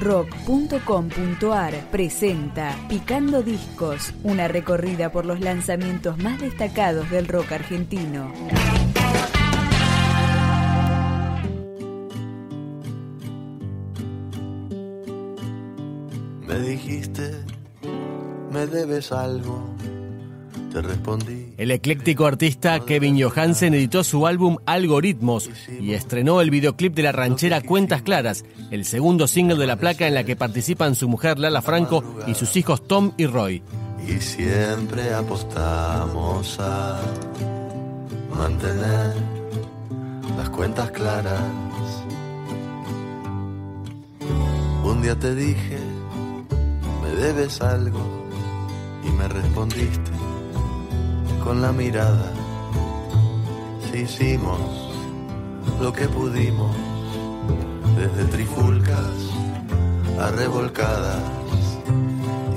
rock.com.ar presenta Picando Discos, una recorrida por los lanzamientos más destacados del rock argentino. Me dijiste, me debes algo te respondí. El ecléctico artista Kevin Johansen editó su álbum Algoritmos y estrenó el videoclip de la ranchera Cuentas Claras, el segundo single de la placa en la que participan su mujer Lala Franco y sus hijos Tom y Roy. Y siempre apostamos a mantener las cuentas claras. Un día te dije, me debes algo y me respondiste con la mirada. Si hicimos lo que pudimos, desde trifulcas a revolcadas,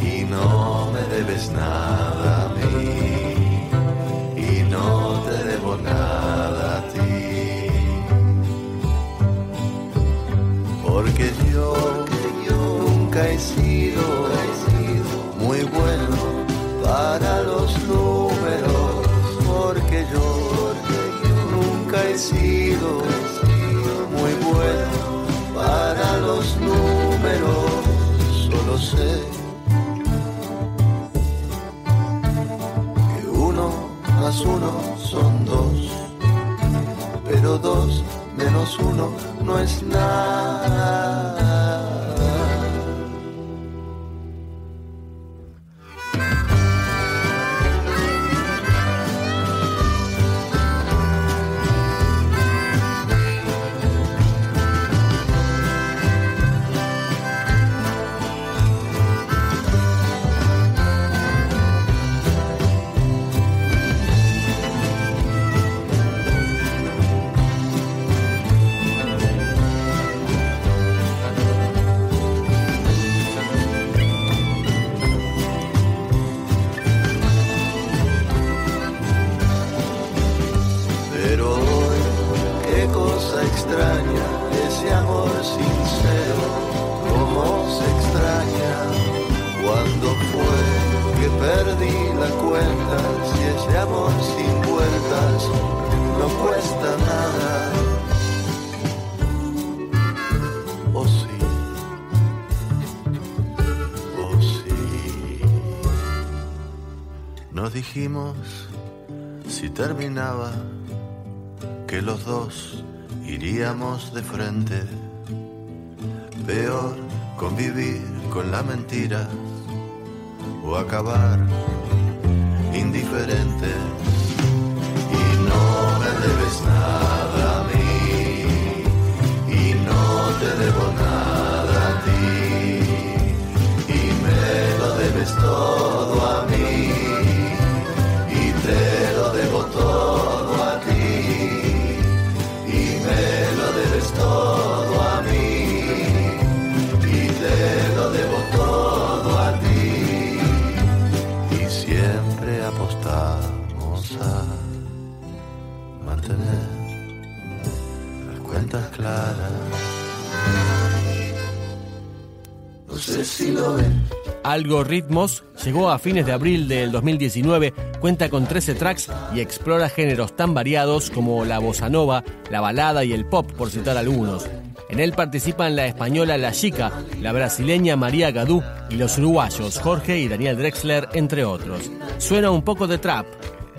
y no me debes nada sido muy bueno para los números, solo sé que uno más uno son dos, pero dos menos uno no es nada. Dijimos si terminaba que los dos iríamos de frente. Peor convivir con la mentira o acabar indiferente. Lo ven. Algoritmos llegó a fines de abril del 2019, cuenta con 13 tracks y explora géneros tan variados como la bossa nova, la balada y el pop, por citar algunos. En él participan la española La Chica, la brasileña María Gadú y los uruguayos Jorge y Daniel Drexler, entre otros. Suena un poco de trap,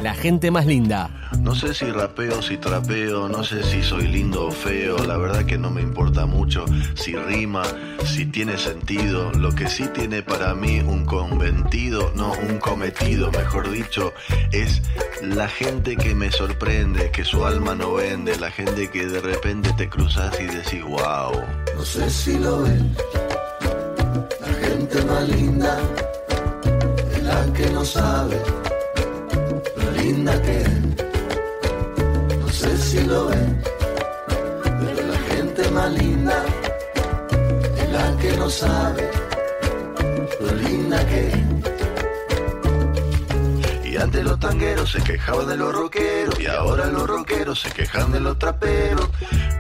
la gente más linda. No sé si rapeo, si trapeo, no sé si soy lindo o feo, la verdad que no me importa mucho si rima, si tiene sentido, lo que sí tiene para mí un conventido, no un cometido, mejor dicho, es la gente que me sorprende, que su alma no vende, la gente que de repente te cruzas y decís, wow. No sé si lo ven, la gente más linda es la que no sabe linda que No sé si lo ven, pero la gente más linda es la que no sabe lo linda que Y antes los tangueros se quejaban de los rockeros y ahora los rockeros se quejan de los traperos.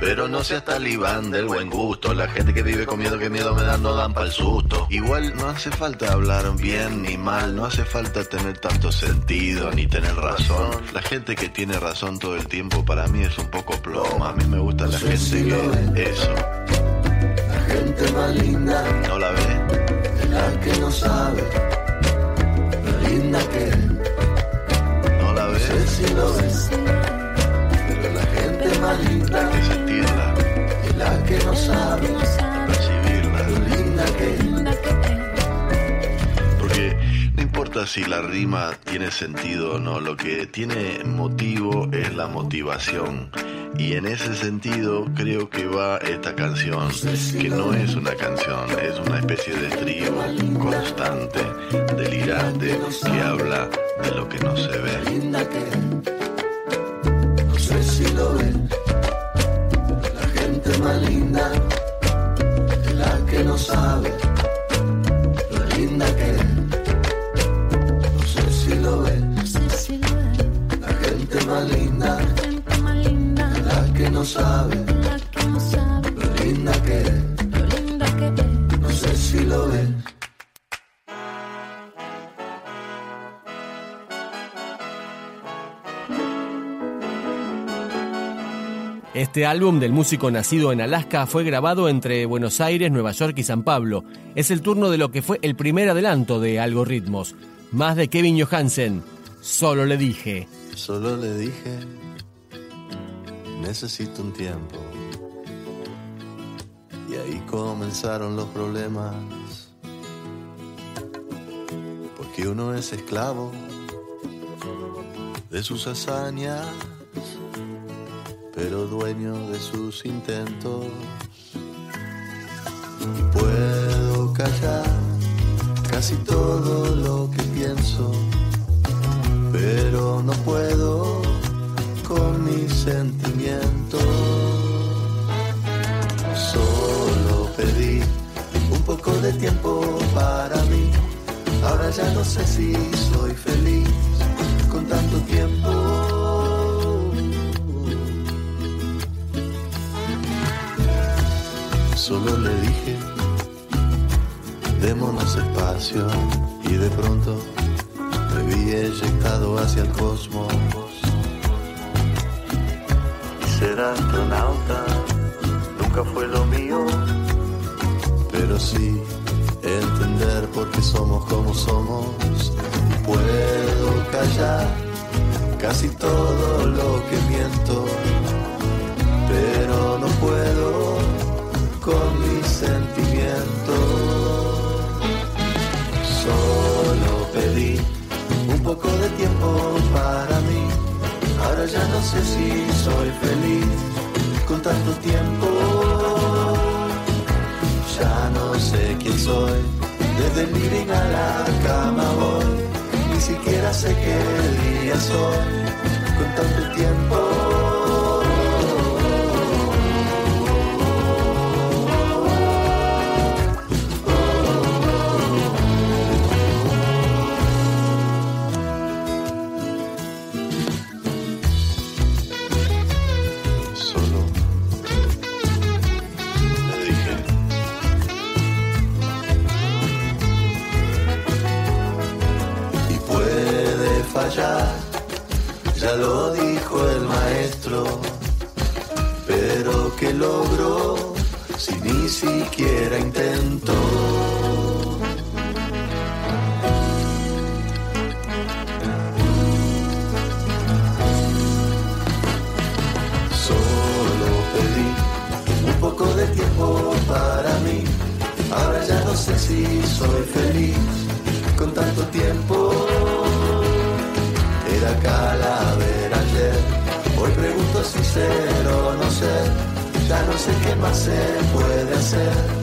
Pero no seas talibán del buen gusto, la gente que vive con miedo, que miedo me dan, no dan para el susto. Igual no hace falta hablar bien ni mal, no hace falta tener tanto sentido ni tener razón. La gente que tiene razón todo el tiempo para mí es un poco plomo. A mí me gusta la gente que eso. La gente más linda. ¿No la ve? La que no sabe. Lo linda que si lo ves. Pero la gente más linda. Que sentirla. Es la que no sabe. Percibirla. Lo linda que Porque no importa si la rima tiene sentido o no, lo que tiene motivo es la motivación. Y en ese sentido creo que va esta canción, que no es una canción, es una especie de estribo constante, delirante, que habla de lo que no se ve. Este álbum del músico nacido en Alaska fue grabado entre Buenos Aires, Nueva York y San Pablo. Es el turno de lo que fue el primer adelanto de Algoritmos. Más de Kevin Johansen. Solo le dije. Solo le dije, necesito un tiempo. Y ahí comenzaron los problemas. Porque uno es esclavo de sus hazañas, pero dueño de sus intentos. Y puedo callar casi todo lo que pienso pero no puedo con mis sentimientos. Solo pedí un poco de tiempo para mí. Ahora ya no sé si soy feliz Solo le dije, démonos espacio y de pronto me vi eyectado hacia el cosmos. Y ser astronauta nunca fue lo mío, pero sí entender por qué somos como somos. Puedo callar casi todo sé si soy feliz con tanto tiempo. Ya no sé quién soy, desde el living a la cama voy. Ni siquiera sé qué día soy con tanto tiempo. Lo dijo el maestro. Pero que logró si ni siquiera intentó. Solo pedí un poco de tiempo para mí. Ahora ya no sé si soy feliz con tanto tiempo. Ya no sé qué más se puede hacer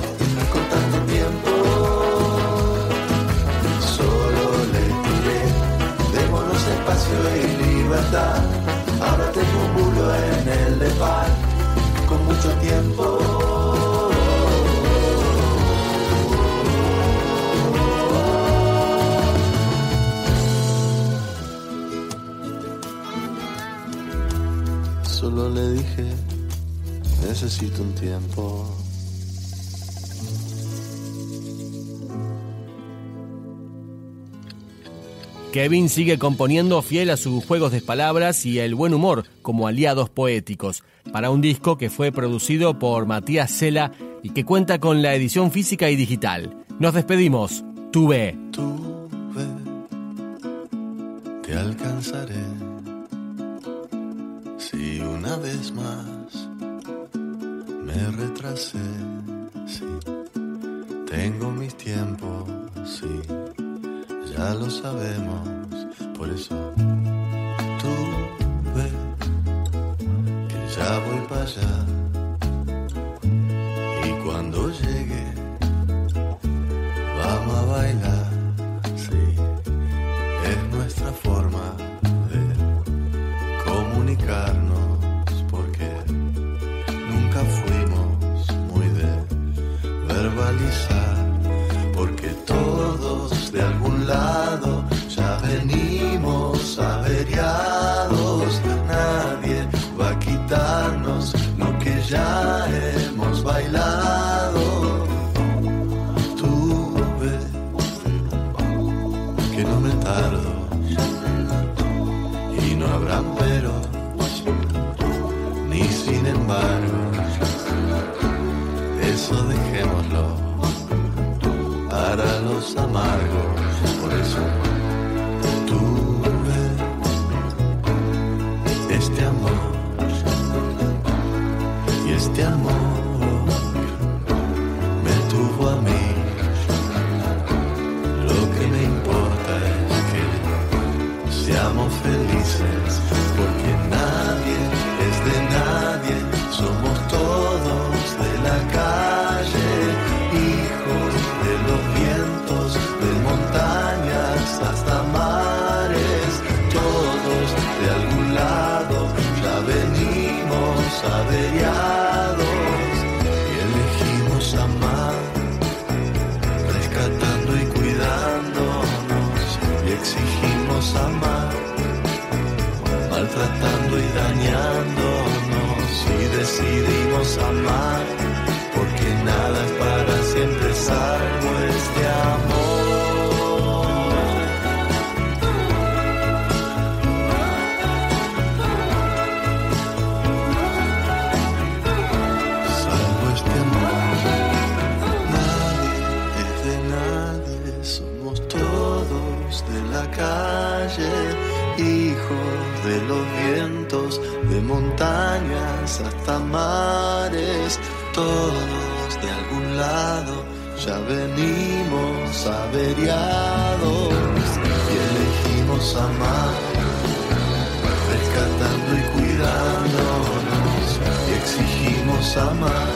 necesito un tiempo. Kevin sigue componiendo fiel a sus juegos de palabras y el buen humor como aliados poéticos, para un disco que fue producido por Matías Cela y que cuenta con la edición física y digital. Nos despedimos. Tuve. Tuve, te alcanzaré. Si una vez más me retrasé, sí, tengo mis tiempos, sí. Ya lo sabemos, por eso tú ves que ya voy para allá. Y cuando llegue, vamos a bailar, sí, es nuestra forma de comunicarnos, porque todos de algún porque nadie es de nadie, somos todos de la calle, hijos de los vientos, de montañas hasta mares, todos de algún lado ya venimos averiados y elegimos amar, rescatando y cuidándonos y amar, maltratando y dañándonos y decidimos amar, porque nada es para siempre salvo este amor. De los vientos, de montañas hasta mares, todos de algún lado, ya venimos averiados y elegimos amar, rescatando y cuidándonos y exigimos amar,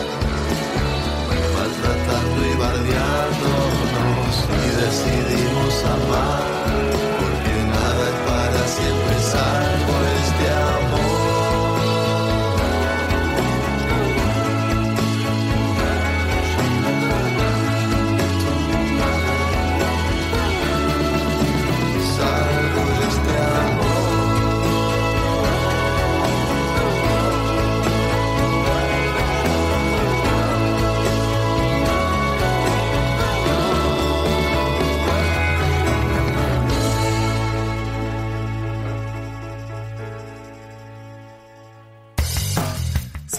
maltratando y bardeándonos y decidimos amar,